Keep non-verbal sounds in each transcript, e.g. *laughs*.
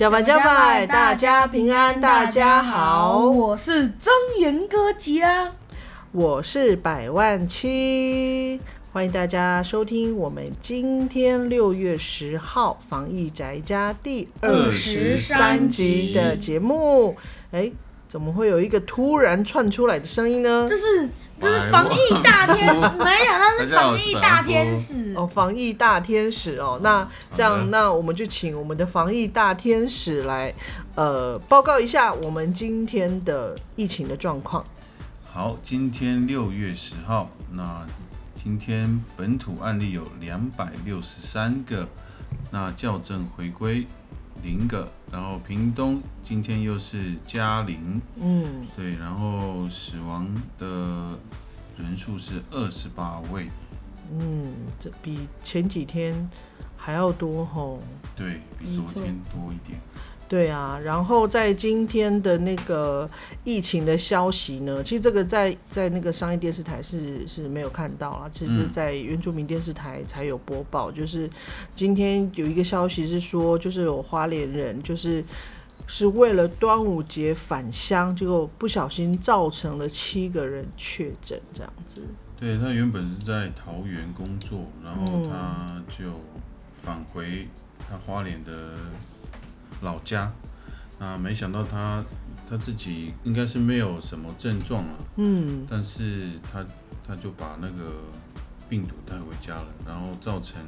加拜加拜，大家平安，大家好，我是增元哥吉拉，我是百万七，欢迎大家收听我们今天六月十号防疫宅家第二十三集的节目。哎，怎么会有一个突然窜出来的声音呢？这是。这是防疫大天，没有，那是防疫大天使哦，防疫大天使哦。那这样，那我们就请我们的防疫大天使来，呃，报告一下我们今天的疫情的状况。好，今天六月十号，那今天本土案例有两百六十三个，那校正回归零个，然后屏东今天又是嘉陵，嗯，对，然后死亡的。人数是二十八位，嗯，这比前几天还要多吼。对比昨天多一点。对啊，然后在今天的那个疫情的消息呢，其实这个在在那个商业电视台是是没有看到啊，其实在原住民电视台才有播报。就是今天有一个消息是说，就是有花莲人，就是。是为了端午节返乡，结果不小心造成了七个人确诊，这样子。对他原本是在桃园工作，然后他就返回他花莲的老家，啊没想到他他自己应该是没有什么症状了，嗯，但是他他就把那个病毒带回家了，然后造成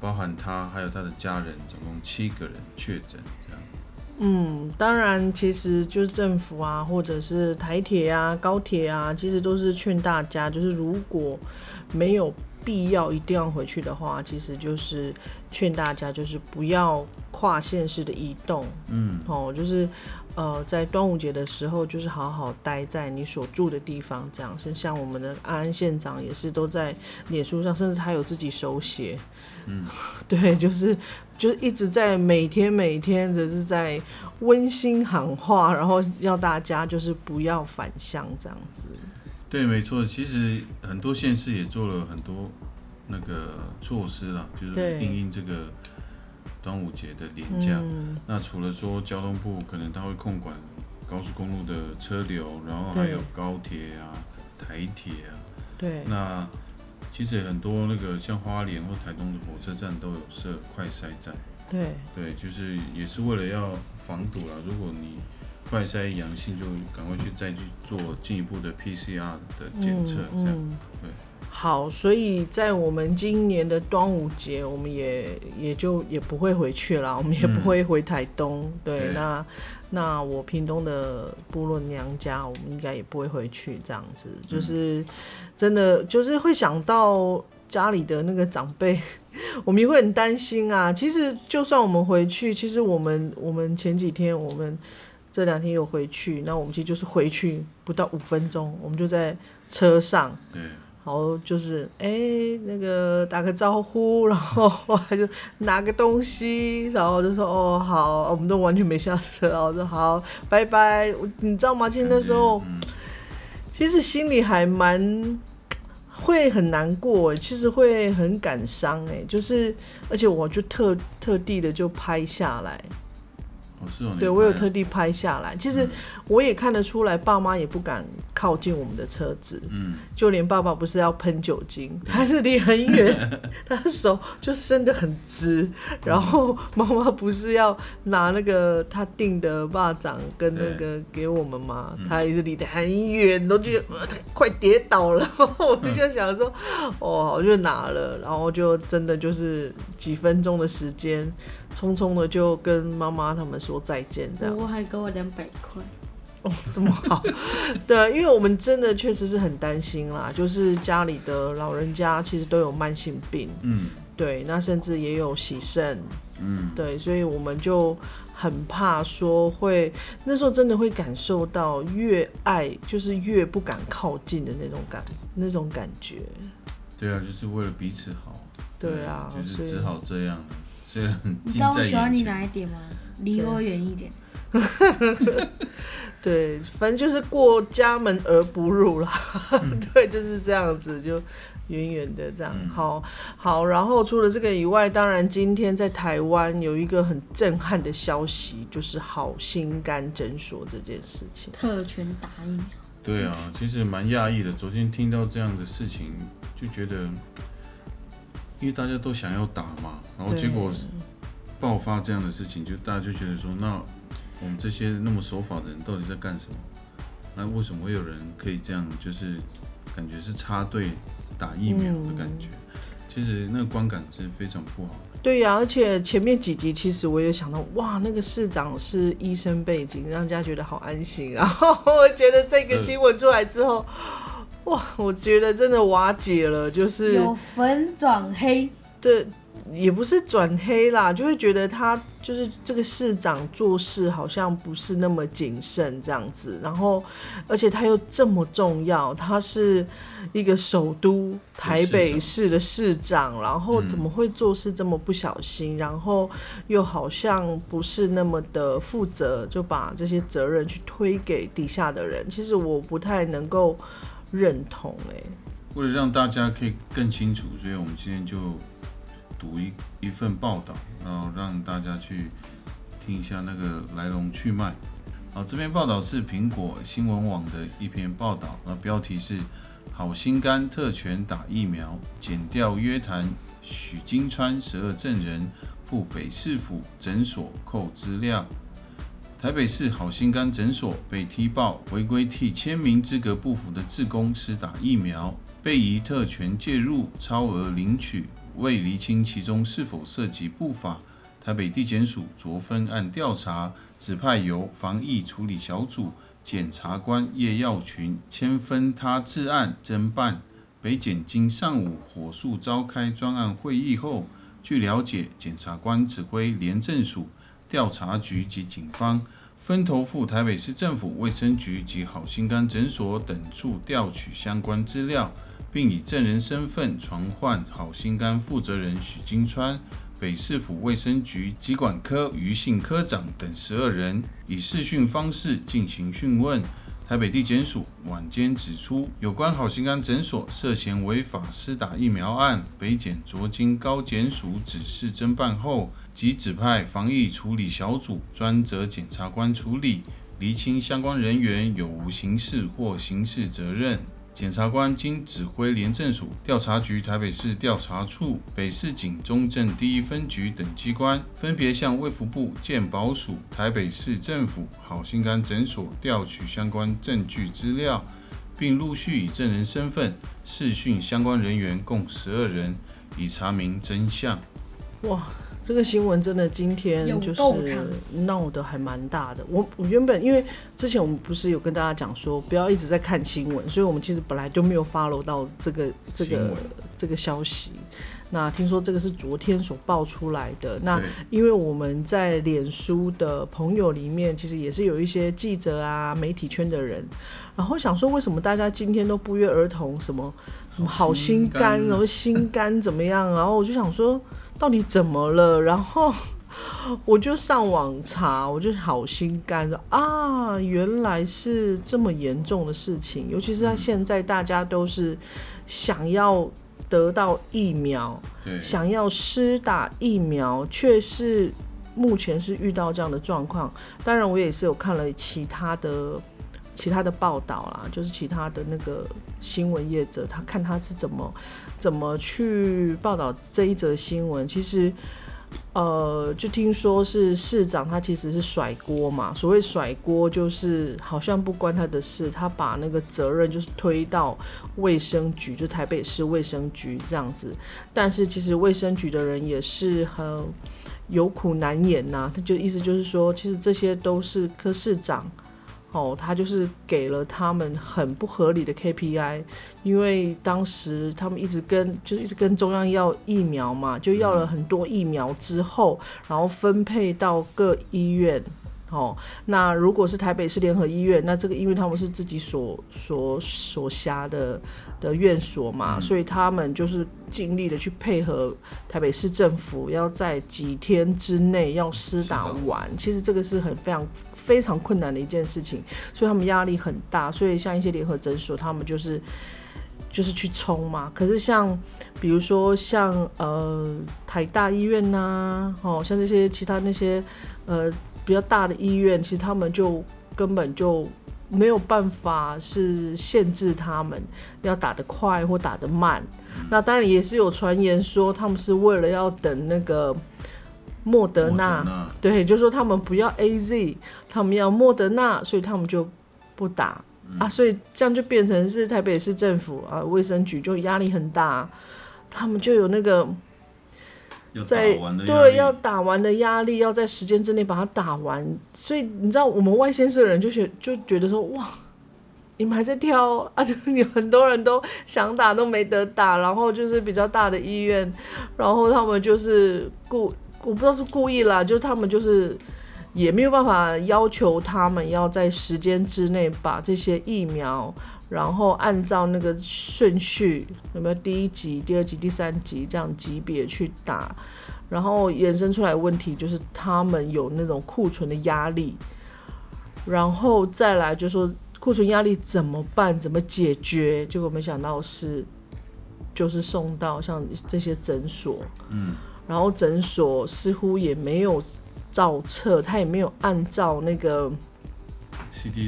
包含他还有他的家人，总共七个人确诊，这样。嗯，当然，其实就是政府啊，或者是台铁啊、高铁啊，其实都是劝大家，就是如果没有必要一定要回去的话，其实就是劝大家就是不要跨县市的移动。嗯，哦，就是呃，在端午节的时候，就是好好待在你所住的地方，这样。是像我们的安安县长也是都在脸书上，甚至还有自己手写。嗯，*laughs* 对，就是。就是一直在每天每天的是在温馨喊话，然后要大家就是不要反向这样子。对，没错，其实很多县市也做了很多那个措施了，就是应应这个端午节的年假。那除了说交通部可能他会控管高速公路的车流，然后还有高铁啊、台铁啊。对。那其实很多那个像花莲或台东的火车站都有设快筛站，对对，就是也是为了要防堵了。如果你快筛阳性，就赶快去再去做进一步的 PCR 的检测，这样对。好，所以在我们今年的端午节，我们也也就也不会回去了，我们也不会回台东。对，那那我屏东的部落娘家，我们应该也不会回去，这样子就是真的就是会想到家里的那个长辈，*laughs* 我们也会很担心啊。其实就算我们回去，其实我们我们前几天我们这两天有回去，那我们其实就是回去不到五分钟，我们就在车上。对。然后就是哎，那个打个招呼，然后 *laughs* 后来就拿个东西，然后就说哦好，我们都完全没下车，然后说好拜拜。你知道吗？其实那时候其实心里还蛮会很难过，其实会很感伤哎，就是而且我就特特地的就拍下来。对，我有特地拍下来。其实我也看得出来，爸妈也不敢靠近我们的车子。嗯，就连爸爸不是要喷酒精，他是离很远，*laughs* 他的手就伸得很直。然后妈妈不是要拿那个他订的蚂蚱跟那个给我们吗？他也是离得很远，都觉得快跌倒了。*laughs* 我就想说，哦，我就拿了，然后就真的就是几分钟的时间。匆匆的就跟妈妈他们说再见，这样。我还给我两百块，哦，这么好。*laughs* 对，因为我们真的确实是很担心啦，就是家里的老人家其实都有慢性病，嗯，对，那甚至也有喜肾，嗯，对，所以我们就很怕说会那时候真的会感受到越爱就是越不敢靠近的那种感那种感觉。对啊，就是为了彼此好。对啊，就是只好这样。你知道我喜欢你哪一点吗？离我远一点。对 *laughs* 对，反正就是过家门而不入啦，*laughs* 对，就是这样子，就远远的这样。好，好，然后除了这个以外，当然今天在台湾有一个很震撼的消息，就是好心肝诊所这件事情，特权打疫苗。对啊，其实蛮讶异的。昨天听到这样的事情，就觉得，因为大家都想要打嘛，然后结果爆发这样的事情，就大家就觉得说，那我们这些那么守法的人到底在干什么？那为什么会有人可以这样，就是感觉是插队打疫苗的感觉？其实那个观感是非常不好。对呀，而且前面几集其实我也想到，哇，那个市长是医生背景，让人家觉得好安心。然后我觉得这个新闻出来之后，哇，我觉得真的瓦解了，就是有粉转黑。这也不是转黑啦，就会觉得他就是这个市长做事好像不是那么谨慎这样子。然后，而且他又这么重要，他是。一个首都台北市的市长，然后怎么会做事这么不小心？然后又好像不是那么的负责，就把这些责任去推给底下的人。其实我不太能够认同。哎，为了让大家可以更清楚，所以我们今天就读一一份报道，然后让大家去听一下那个来龙去脉。好，这篇报道是苹果新闻网的一篇报道，那标题是。好心肝特权打疫苗，检调约谈许金川十二证人赴北市府诊所扣资料。台北市好心肝诊所被踢爆违规替签名资格不符的志工施打疫苗，被疑特权介入超额领取，未厘清其中是否涉及不法。台北地检署着分案调查，指派由防疫处理小组。检察官叶耀群签分他治案侦办，北检经上午火速召开专案会议后，据了解，检察官指挥廉政署、调查局及警方分头赴台北市政府卫生局及好心肝诊所等处调取相关资料，并以证人身份传唤好心肝负责人许金川。北市府卫生局疾管科余姓科长等十二人以视讯方式进行讯问。台北地检署晚间指出，有关好心肝诊所涉嫌违法施打疫苗案，北检卓经高检署指示侦办后，即指派防疫处理小组专责检察官处理，厘清相关人员有无刑事或刑事责任。检察官经指挥廉政署、调查局、台北市调查处、北市警中正第一分局等机关，分别向卫福部、健保署、台北市政府、好心肝诊所调取相关证据资料，并陆续以证人身份视讯相关人员共十二人，以查明真相。哇！这个新闻真的今天就是闹得还蛮大的。我我原本因为之前我们不是有跟大家讲说不要一直在看新闻，所以我们其实本来就没有 follow 到这个这个这个消息。那听说这个是昨天所爆出来的。那因为我们在脸书的朋友里面，其实也是有一些记者啊、媒体圈的人，然后想说为什么大家今天都不约而同什么什么好心肝，然后心肝怎么样？然后我就想说。到底怎么了？然后 *laughs* 我就上网查，我就好心肝说啊，原来是这么严重的事情。尤其是他现在，大家都是想要得到疫苗，想要施打疫苗，却是目前是遇到这样的状况。当然，我也是有看了其他的其他的报道啦，就是其他的那个新闻业者，他看他是怎么。怎么去报道这一则新闻？其实，呃，就听说是市长他其实是甩锅嘛。所谓甩锅，就是好像不关他的事，他把那个责任就是推到卫生局，就台北市卫生局这样子。但是其实卫生局的人也是很有苦难言呐。他就意思就是说，其实这些都是科市长。哦，他就是给了他们很不合理的 KPI，因为当时他们一直跟就是一直跟中央要疫苗嘛，就要了很多疫苗之后，然后分配到各医院。哦，那如果是台北市联合医院，那这个因为他们是自己所所所辖的的院所嘛，所以他们就是尽力的去配合台北市政府，要在几天之内要施打完。其实这个是很非常。非常困难的一件事情，所以他们压力很大。所以像一些联合诊所，他们就是就是去冲嘛。可是像比如说像呃台大医院呐，哦像这些其他那些呃比较大的医院，其实他们就根本就。没有办法是限制他们要打得快或打得慢，那当然也是有传言说他们是为了要等那个莫德纳，对，就说他们不要 A Z，他们要莫德纳，所以他们就不打。啊，所以这样就变成是台北市政府啊卫生局就压力很大，他们就有那个。在对要打完的压力，要在时间之内把它打完，所以你知道我们外县市的人就觉就觉得说哇，你们还在挑啊？就你很多人都想打都没得打，然后就是比较大的医院，然后他们就是故我不知道是故意啦，就是他们就是也没有办法要求他们要在时间之内把这些疫苗。然后按照那个顺序，有没有第一集、第二集、第三集这样级别去打？然后衍生出来问题就是他们有那种库存的压力，然后再来就说库存压力怎么办？怎么解决？结果没想到是就是送到像这些诊所，嗯，然后诊所似乎也没有照册，他也没有按照那个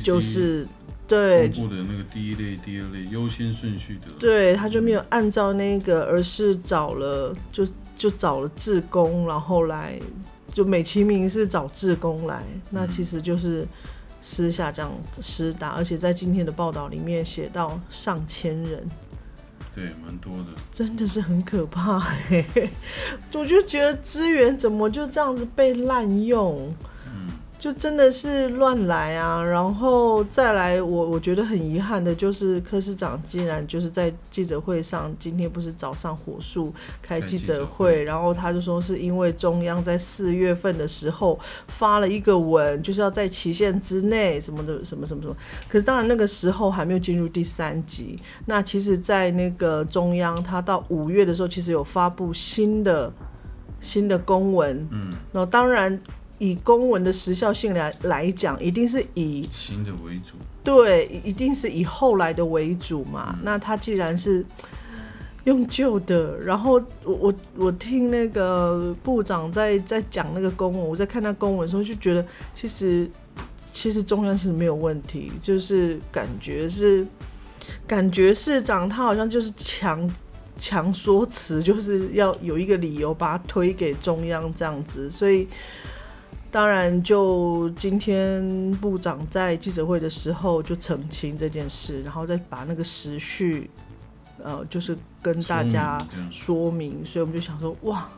就是。对，公布的那个第一类、第二类优先顺序的，对，他就没有按照那个，而是找了就就找了志工，然后来就美其名是找志工来，那其实就是私下这样施打，而且在今天的报道里面写到上千人，对，蛮多的，真的是很可怕，*laughs* 我就觉得资源怎么就这样子被滥用。就真的是乱来啊，然后再来，我我觉得很遗憾的就是柯市长竟然就是在记者会上，今天不是早上火速开记者会，然后他就说是因为中央在四月份的时候发了一个文，就是要在期限之内什么的什么什么什么，可是当然那个时候还没有进入第三级，那其实，在那个中央，他到五月的时候，其实有发布新的新的公文，嗯，然后当然。以公文的时效性来来讲，一定是以新的为主。对，一定是以后来的为主嘛。那他既然是用旧的，然后我我我听那个部长在在讲那个公文，我在看他公文的时候就觉得，其实其实中央其实没有问题，就是感觉是感觉市长他好像就是强强说辞，就是要有一个理由把它推给中央这样子，所以。当然，就今天部长在记者会的时候就澄清这件事，然后再把那个时序，呃，就是跟大家说明，所以我们就想说，哇，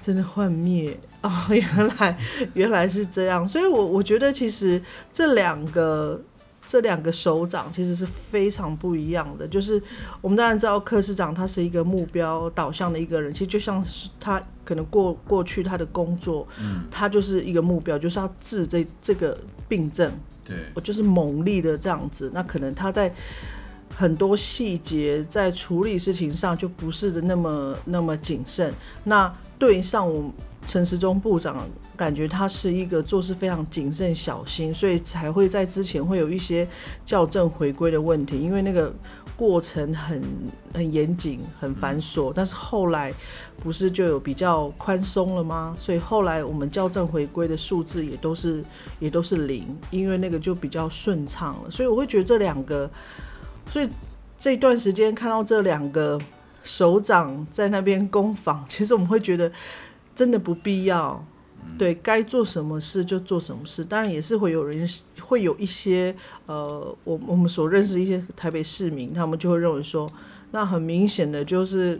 真的幻灭哦！*laughs* 原来原来是这样，所以我我觉得其实这两个。这两个首长其实是非常不一样的。就是我们当然知道柯市长他是一个目标导向的一个人，其实就像是他可能过过去他的工作，嗯，他就是一个目标，就是要治这这个病症。对，我就是猛力的这样子。那可能他在很多细节在处理事情上就不是的那么那么谨慎。那对上我。陈时中部长感觉他是一个做事非常谨慎小心，所以才会在之前会有一些校正回归的问题，因为那个过程很很严谨、很繁琐。但是后来不是就有比较宽松了吗？所以后来我们校正回归的数字也都是也都是零，因为那个就比较顺畅了。所以我会觉得这两个，所以这段时间看到这两个首长在那边攻防，*laughs* 其实我们会觉得。真的不必要，对该做什么事就做什么事。当然也是会有人会有一些呃，我我们所认识一些台北市民，他们就会认为说，那很明显的就是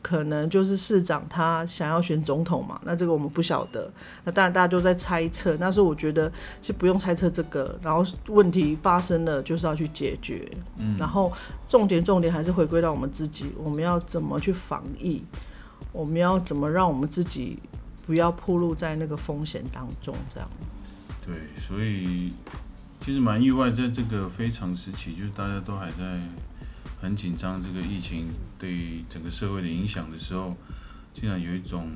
可能就是市长他想要选总统嘛。那这个我们不晓得。那当然大家都在猜测。那时候我觉得是不用猜测这个，然后问题发生了就是要去解决。嗯，然后重点重点还是回归到我们自己，我们要怎么去防疫。我们要怎么让我们自己不要暴露在那个风险当中？这样。对，所以其实蛮意外，在这个非常时期，就是大家都还在很紧张这个疫情对整个社会的影响的时候，竟然有一种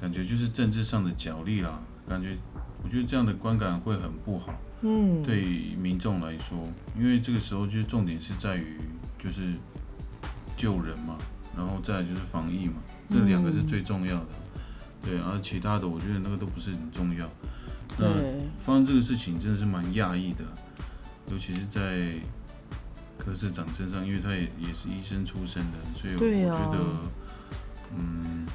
感觉，就是政治上的角力啦，感觉我觉得这样的观感会很不好。嗯，对民众来说，因为这个时候就是重点是在于就是救人嘛，然后再来就是防疫嘛，这两个是最重要的。对，而其他的我觉得那个都不是很重要。那发生这个事情真的是蛮讶异的，尤其是在柯市长身上，因为他也也是医生出身的，所以我觉得，嗯，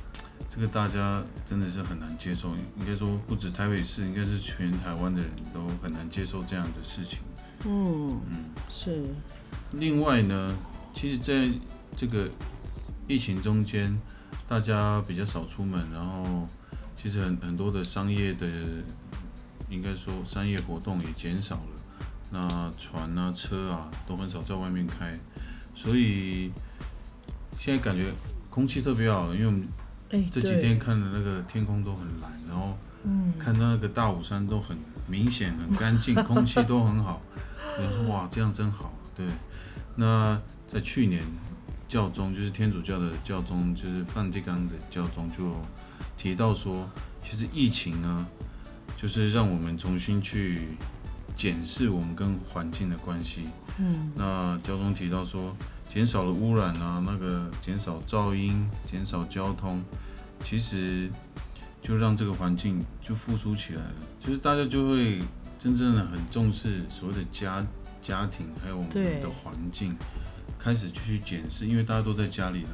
这个大家真的是很难接受。应该说不止台北市，应该是全台湾的人都很难接受这样的事情。嗯嗯，是。另外呢，其实在这个疫情中间。大家比较少出门，然后其实很很多的商业的，应该说商业活动也减少了。那船啊、车啊都很少在外面开，所以现在感觉空气特别好，因为我们这几天看的那个天空都很蓝，然后看到那个大武山都很明显、很干净，空气都很好。*laughs* 我说哇，这样真好。对，那在去年。教宗就是天主教的教宗，就是梵蒂冈的教宗，就提到说，其实疫情呢，就是让我们重新去检视我们跟环境的关系。嗯，那教宗提到说，减少了污染啊，那个减少噪音，减少交通，其实就让这个环境就复苏起来了，就是大家就会真正的很重视所谓的家家庭，还有我们的环境。开始去检视，因为大家都在家里了，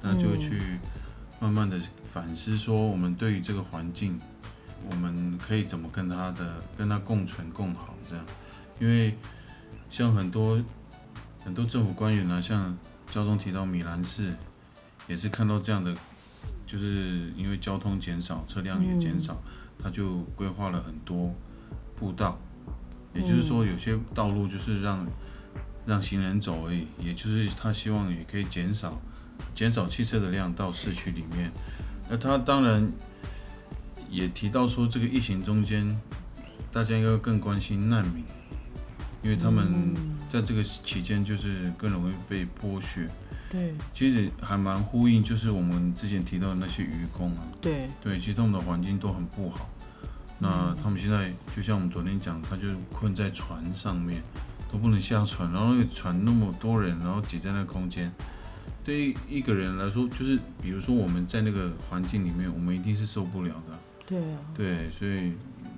那就会去慢慢的反思，说我们对于这个环境，我们可以怎么跟它的跟它共存共好这样。因为像很多很多政府官员呢，像交通提到米兰市，也是看到这样的，就是因为交通减少，车辆也减少，他就规划了很多步道，也就是说有些道路就是让。让行人走而已，也就是他希望也可以减少减少汽车的量到市区里面。那他当然也提到说，这个疫情中间，大家应该更关心难民，因为他们在这个期间就是更容易被剥削。对，其实还蛮呼应，就是我们之前提到的那些愚工啊。对，对，其实他们的环境都很不好。那他们现在就像我们昨天讲，他就困在船上面。都不能下船，然后那个船那么多人，然后挤在那个空间，对于一个人来说，就是比如说我们在那个环境里面，我们一定是受不了的。对啊。对，所以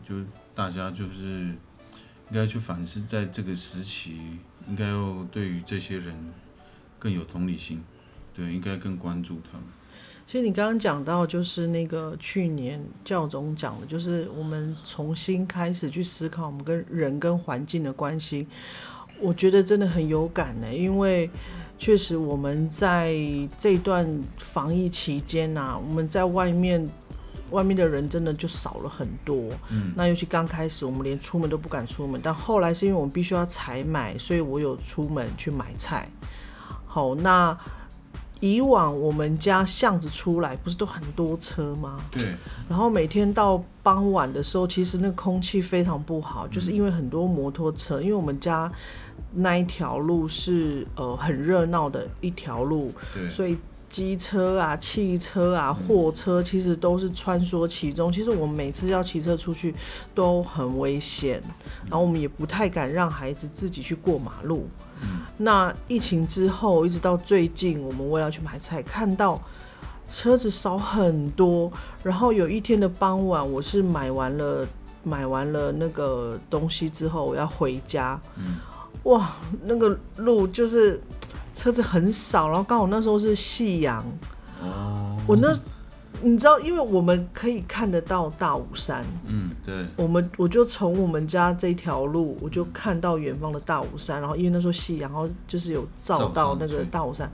就大家就是应该去反思，在这个时期，应该要对于这些人更有同理心，对，应该更关注他们。其实你刚刚讲到，就是那个去年教总讲的，就是我们重新开始去思考我们跟人跟环境的关系。我觉得真的很有感呢，因为确实我们在这段防疫期间呐，我们在外面外面的人真的就少了很多。嗯，那尤其刚开始，我们连出门都不敢出门，但后来是因为我们必须要采买，所以我有出门去买菜。好，那。以往我们家巷子出来不是都很多车吗？对。然后每天到傍晚的时候，其实那空气非常不好，就是因为很多摩托车。因为我们家那一条路是呃很热闹的一条路，对。所以机车啊、汽车啊、货车其实都是穿梭其中。其实我们每次要骑车出去都很危险，然后我们也不太敢让孩子自己去过马路。那疫情之后，一直到最近，我们为了去买菜，看到车子少很多。然后有一天的傍晚，我是买完了买完了那个东西之后，我要回家。嗯，哇，那个路就是车子很少，然后刚好那时候是夕阳。哦，我那。*laughs* 你知道，因为我们可以看得到大武山，嗯，对，我们我就从我们家这条路，我就看到远方的大武山，然后因为那时候夕阳，然后就是有照到那个大武山，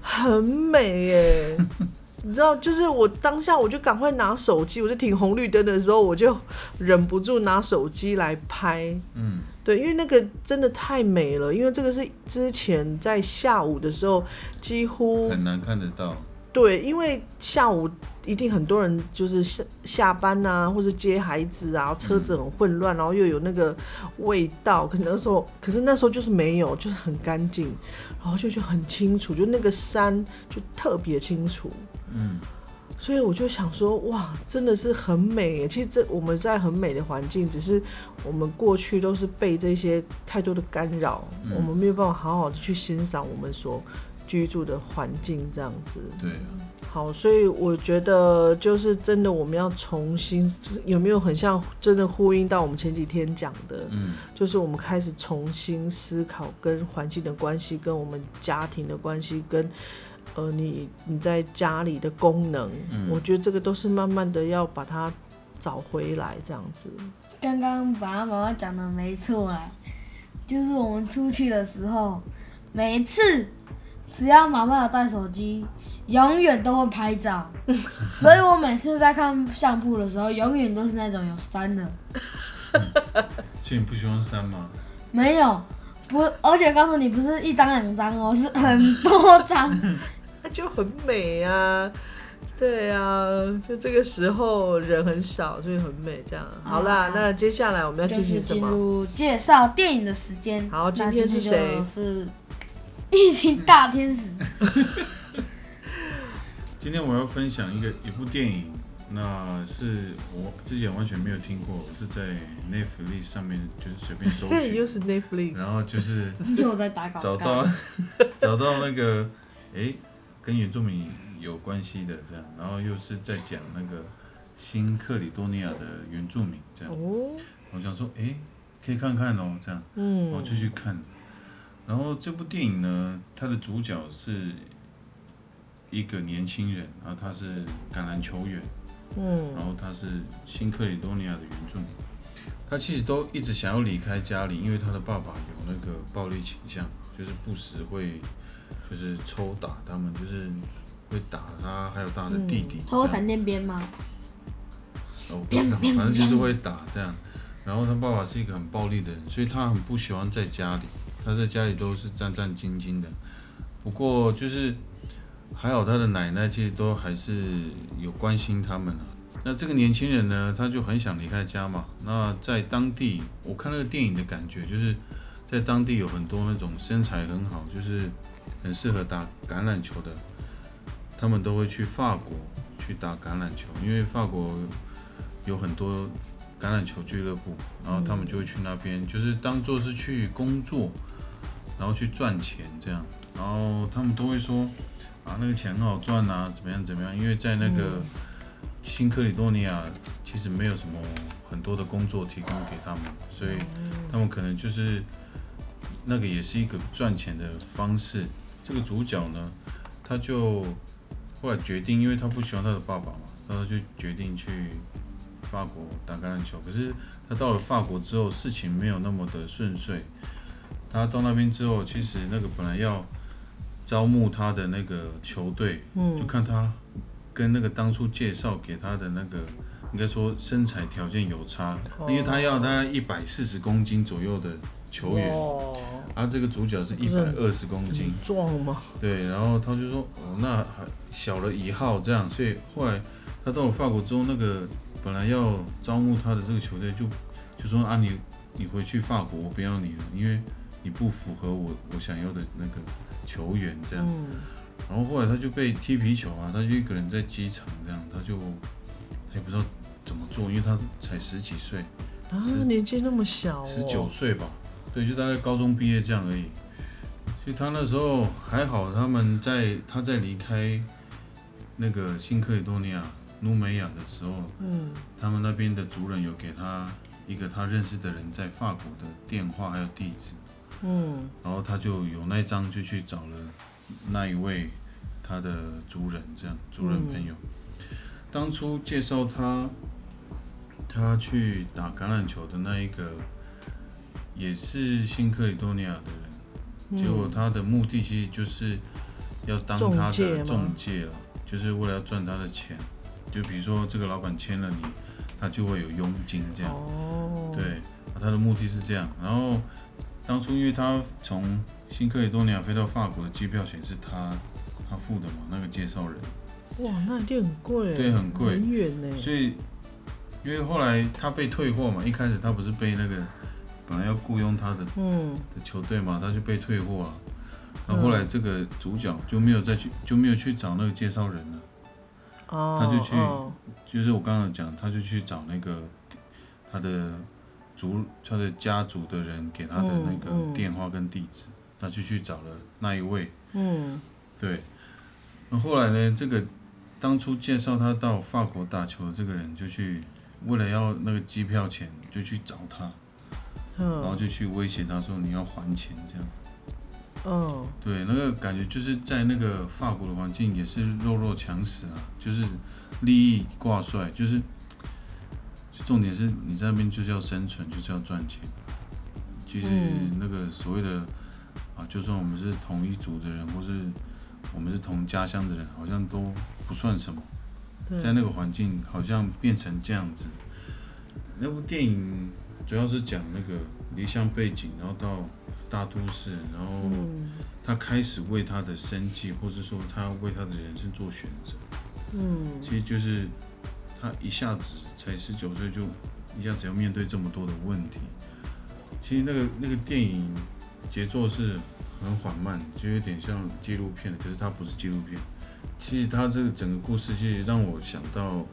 很美耶。*laughs* 你知道，就是我当下我就赶快拿手机，我就停红绿灯的时候，我就忍不住拿手机来拍，嗯，对，因为那个真的太美了，因为这个是之前在下午的时候几乎很难看得到。对，因为下午一定很多人就是下下班啊，或是接孩子啊，车子很混乱，然后又有那个味道。可能那时候，可是那时候就是没有，就是很干净，然后就就很清楚，就那个山就特别清楚。嗯，所以我就想说，哇，真的是很美。其实这我们在很美的环境，只是我们过去都是被这些太多的干扰，嗯我们没有办法好好的去欣赏我们所居住的环境这样子。对啊，好，所以我觉得就是真的，我们要重新有没有很像真的呼应到我们前几天讲的，嗯，就是我们开始重新思考跟环境的关系，跟我们家庭的关系，跟呃你你在家里的功能，嗯我觉得这个都是慢慢的要把它找回来，这样子。刚刚爸爸妈妈讲的没错啦，就是我们出去的时候，每一次只要妈妈有带手机，永远都会拍照，*laughs* 所以我每次在看相簿的时候，永远都是那种有删的，所以你不喜欢山吗？没有不，而且告诉你不是一张两张哦，是 *laughs* 很多张。*laughs* 那就很美啊。对啊，就这个时候人很少，所以很美。这样好啦，啊那接下来我们要就是进进行什么？入介绍电影的时间。好今那天是谁就是疫情大天使。今天我要分享一个一部电影，那是我之前完全没有听过，我是在 Netflix 上面就是随便搜嘿，*laughs* 又，是 Netflix，然后就是又在打广告。找到 *laughs* 找到那个诶，跟原住民有关系的这样，然后又是在讲那个新克里多尼亚的原住民这样，哦，我想说诶，可以看看哦这样，嗯，我就去看。然后这部电影呢，它的主角是一个年轻人，然后他是橄榄球员，嗯然后他是新克里多尼亚的原住民。他其实都一直想要离开家里，因为他的爸爸有那个暴力倾向，就是不时会就是抽打他们，就是会打他，还有他的弟弟。偷闪电鞭吗？哦，我不知道，反正就是会打这样。然后他爸爸是一个很暴力的人，所以他很不喜欢在家里。他在家里都是战战兢兢的。不过就是还好，他的奶奶其实都还是有关心他们啊。那这个年轻人呢，他就很想离开家嘛。那在当地，我看那个电影的感觉，就是在当地有很多那种身材很好，就是很适合打橄榄球的，他们都会去法国去打橄榄球，因为法国有很多橄榄球俱乐部，然后他们就会去那边，就是当做是去工作，然后去赚钱这样。然后他们都会说啊，那个钱很好赚啊，怎么样怎么样，因为在那个新克里多尼亚其实没有什么很多的工作提供给他们，所以他们可能就是那个也是一个赚钱的方式。这个主角呢，他就后来决定，因为他不喜欢他的爸爸嘛，他就决定去法国打橄榄球。可是他到了法国之后，事情没有那么的顺遂。他到那边之后，其实那个本来要招募他的那个球队，就嗯看他跟那个当初介绍给他的那个，应该说身材条件有差，因为他要他一百四十公斤左右的球员，哇，而这个主角是一百二十公斤，很壮吗？对，然后他就说，哦，那还小了一号这样，所以后来他到了法国之后，那个本来要招募他的这个球队就就说啊，你你回去法国，我不要你了，因为你不符合我我想要的那个球员这样。嗯，然后后来他就被踢皮球啊，他就一个人在机场这样，他就他也不知道怎么做，因为他才十几岁，啊十，年纪那么小、哦，十九岁吧，对，就大概高中毕业这样而已。所以他那时候还好，他们在他在离开那个新克里多尼亚努美亚的时候，嗯。他们那边的族人有给他一个他认识的人在法国的电话还有地址，嗯然后他就有那一张就去找了那一位他的族人，这样族人朋友。当初介绍他他去打橄榄球的那一个，也是新克里多尼亚的人。嗯，结果他的目的其实就是要当他的中介了，就是为了要赚他的钱。就比如说这个老板签了你，他就会有佣金这样。哦，对，啊他的目的是这样。然后当初因为他从新克里多尼亚飞到法国的机票钱是他他付的嘛，那个介绍人，哇，那一定很贵，对很贵。很远呢。所以因为后来他被退货嘛，一开始他不是被那个本来要雇佣他的嗯。的球队嘛，他就被退货了。然后后来这个主角就没有再去就没有去找那个介绍人了，哦，他就去哦。就是我刚刚讲，他就去找那个他的族他的家族的人给他的那个电话跟地址，他就去找了那一位。嗯。对，那后来呢，这个当初介绍他到法国打球的这个人，就去为了要那个机票钱，就去找他，然后嗯就去威胁他说你要还钱。这样。嗯。对，那个感觉就是在那个法国的环境也是弱肉强食啊，就是利益挂帅，就是重点是你在那边就是要生存，就是要赚钱。其实嗯那个所谓的啊，就算我们是同一族的人，或是我们是同家乡的人，好像都不算什么。在那个环境好像变成这样子。那部电影主要是讲那个离乡背景，然后到大都市，然后嗯他开始为他的生计，或是说他为他的人生做选择。嗯其实就是他一下子才十九岁，就一下子要面对这么多的问题。其实那个那个电影节奏是很缓慢，就有点像纪录片，可是它不是纪录片。其实它这个整个故事，其实让我想到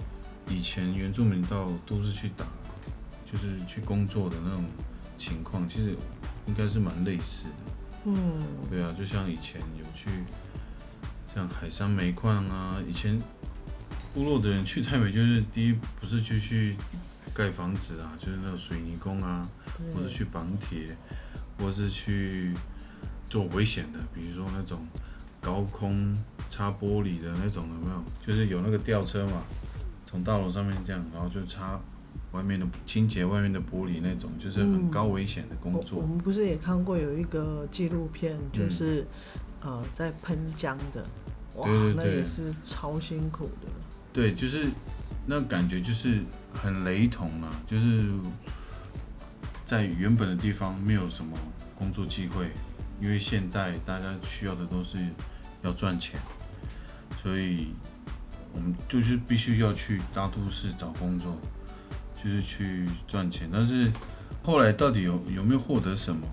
以前原住民到都市去打，就是去工作的那种情况，其实应该是蛮类似的。嗯对啊，就像以前有去像海山煤矿啊，以前部落的人去太美，就是第一不是就去盖房子啊，就是那种水泥工啊，或者，去绑铁，或是去做危险的，比如说那种高空擦玻璃的那种，有没有？就是有那个吊车嘛，从大楼上面这样，然后就擦外面的清洁外面的玻璃那种，就是很嗯高危险的工我作。我们不是也看过有一个纪录片，嗯就是、呃在喷浆的，哇，那也是超辛苦的。对，就是那感觉就是很雷同啊，就是在原本的地方没有什么工作机会，因为现代大家需要的都是要赚钱，所以我们就是必须要去大都市找工作，就是去赚钱。但是后来到底有有没有获得什么？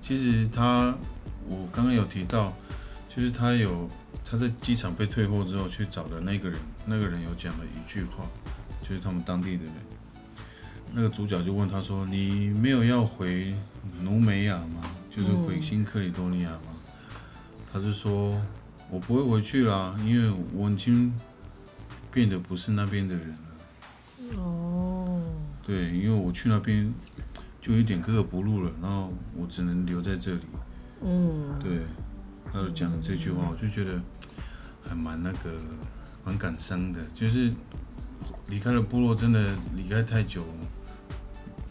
其实他，我刚刚有提到，就是他有他在机场被退货之后去找的那个人，那个人有讲了一句话，就是他们当地的人，那个主角就问他说：“你没有要回努美亚吗？就是回新克里多尼亚吗？”他就说：“我不会回去啦，因为我已经变得不是那边的人了。哦，对，因为我去那边就有点格格不入了，然后我只能留在这里。”嗯，对，他就讲了这句话，我就觉得还蛮那个蛮感伤的，就是离开了部落，真的离开太久，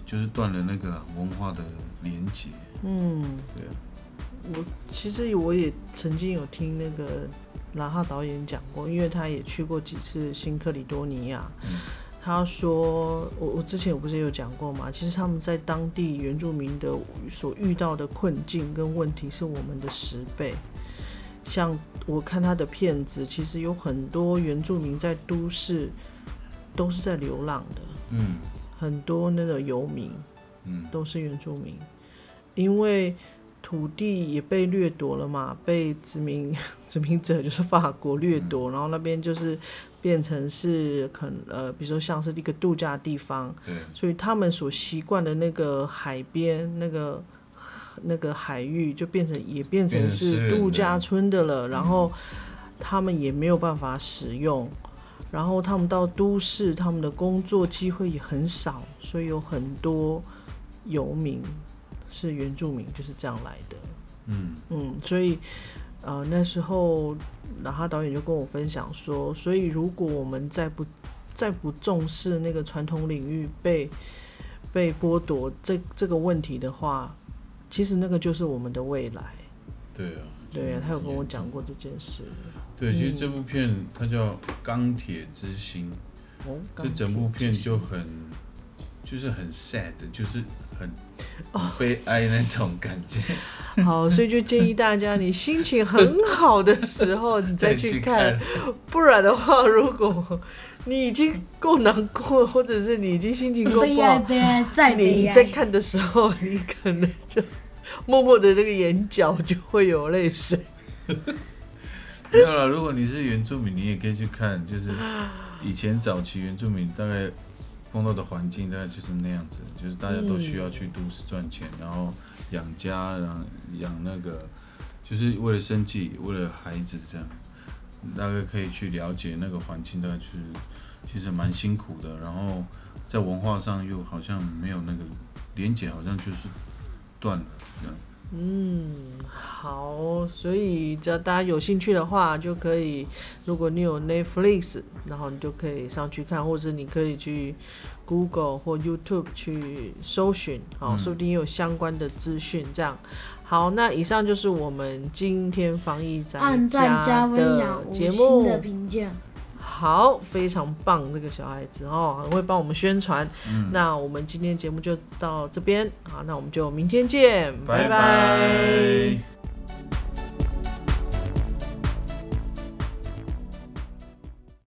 就是断了那个啦文化的连结。嗯，对啊，我其实我也曾经有听那个拉哈导演讲过，因为他也去过几次新克里多尼亚。嗯他说，我我之前我不是有讲过嘛，其实他们在当地原住民的所遇到的困境跟问题是我们的十倍。像我看他的片子，其实有很多原住民在都市都是在流浪的，嗯很多那个游民，嗯都是原住民，因为土地也被掠夺了嘛，被殖民 *laughs* 殖民者就是法国掠夺，然后那边就是变成是可能呃，比如说像是一个度假地方，对，所以他们所习惯的那个海边那个那个海域就变成也变成是度假村的了，然后他们也没有办法使用。然后他们到都市，他们的工作机会也很少，所以有很多游民是原住民，就是这样来的。嗯嗯，所以呃那时候，然后导演就跟我分享说，所以如果我们再不再不重视那个传统领域被被剥夺这这个问题的话，其实那个就是我们的未来。对啊，对啊，他有跟我讲过这件事。对，其实这部片它叫《钢铁之心》，哦，这整部片就很就是很 sad，就是很悲哀那种感觉。*laughs* 好，所以就建议大家，你心情很好的时候，你再去看。不然的话，如果你已经够难过，或者是你已经心情够，不好，悲哀，悲哀。你在看的时候，你可能就默默的那个眼角就会有泪水。*laughs* 没有了。如果你是原住民，你也可以去看，就是以前早期原住民大概碰到的环境大概就是那样子，就是大家都需要去都市赚钱，然后养家，然后养那个，就是为了生计，为了孩子这样。大概可以去了解那个环境，大概就是其实蛮辛苦的，然后在文化上又好像没有那个连接，好像就是断了这样。嗯，好，所以只要大家有兴趣的话，就可以，如果你有 Netflix，然后你就可以上去看，或者你可以去 Google 或 YouTube 去搜寻，好，说不定有相关的资讯。这样，好，那以上就是我们今天防疫在按赞加家的节目的目。评价，好，非常棒，这个小孩子哦，很会帮我们宣传。嗯，那我们今天节目就到这边，好，那我们就明天见，拜拜拜